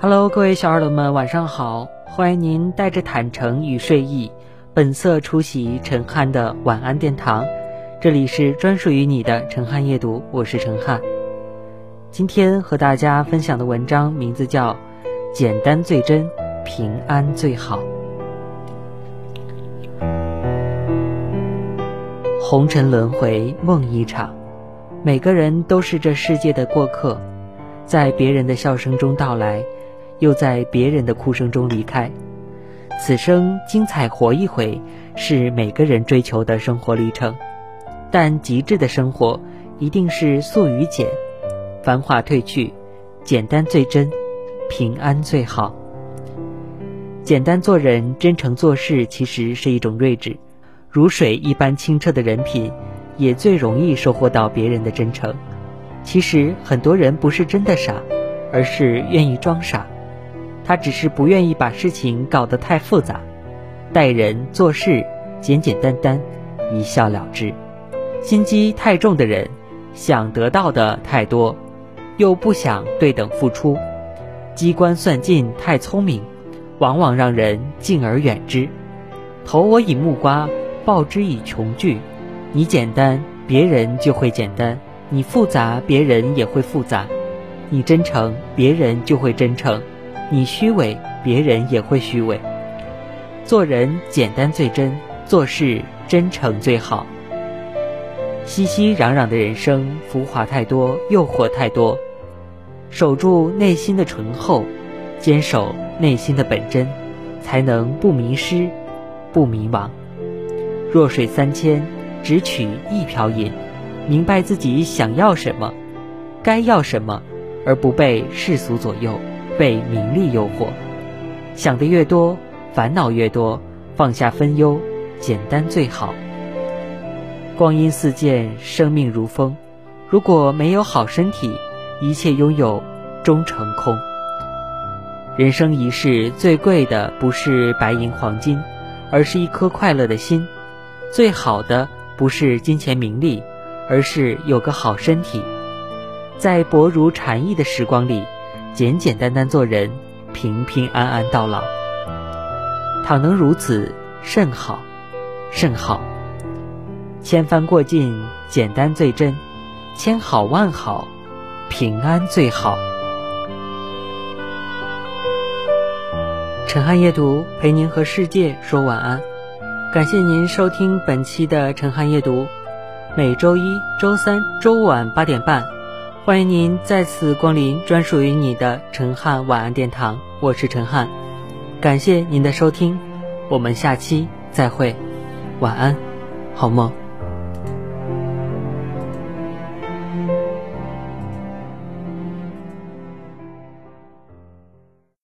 Hello，各位小耳朵们，晚上好！欢迎您带着坦诚与睡意，本色出席陈汉的晚安殿堂。这里是专属于你的陈汉夜读，我是陈汉。今天和大家分享的文章名字叫《简单最真，平安最好》。红尘轮回梦一场，每个人都是这世界的过客，在别人的笑声中到来。又在别人的哭声中离开，此生精彩活一回，是每个人追求的生活历程。但极致的生活，一定是素与简，繁华褪去，简单最真，平安最好。简单做人，真诚做事，其实是一种睿智。如水一般清澈的人品，也最容易收获到别人的真诚。其实很多人不是真的傻，而是愿意装傻。他只是不愿意把事情搞得太复杂，待人做事简简单单，一笑了之。心机太重的人，想得到的太多，又不想对等付出，机关算尽太聪明，往往让人敬而远之。投我以木瓜，报之以琼琚。你简单，别人就会简单；你复杂，别人也会复杂；你真诚，别人就会真诚。你虚伪，别人也会虚伪。做人简单最真，做事真诚最好。熙熙攘攘的人生，浮华太多，诱惑太多。守住内心的醇厚，坚守内心的本真，才能不迷失，不迷茫。弱水三千，只取一瓢饮。明白自己想要什么，该要什么，而不被世俗左右。被名利诱惑，想的越多，烦恼越多。放下分忧，简单最好。光阴似箭，生命如风。如果没有好身体，一切拥有终成空。人生一世，最贵的不是白银黄金，而是一颗快乐的心。最好的不是金钱名利，而是有个好身体。在薄如蝉翼的时光里。简简单单做人，平平安安到老。倘能如此，甚好，甚好。千帆过尽，简单最真；千好万好，平安最好。陈汉夜读陪您和世界说晚安，感谢您收听本期的陈汉夜读，每周一、周三、周五晚八点半。欢迎您再次光临专属于你的陈汉晚安殿堂，我是陈汉，感谢您的收听，我们下期再会，晚安，好梦。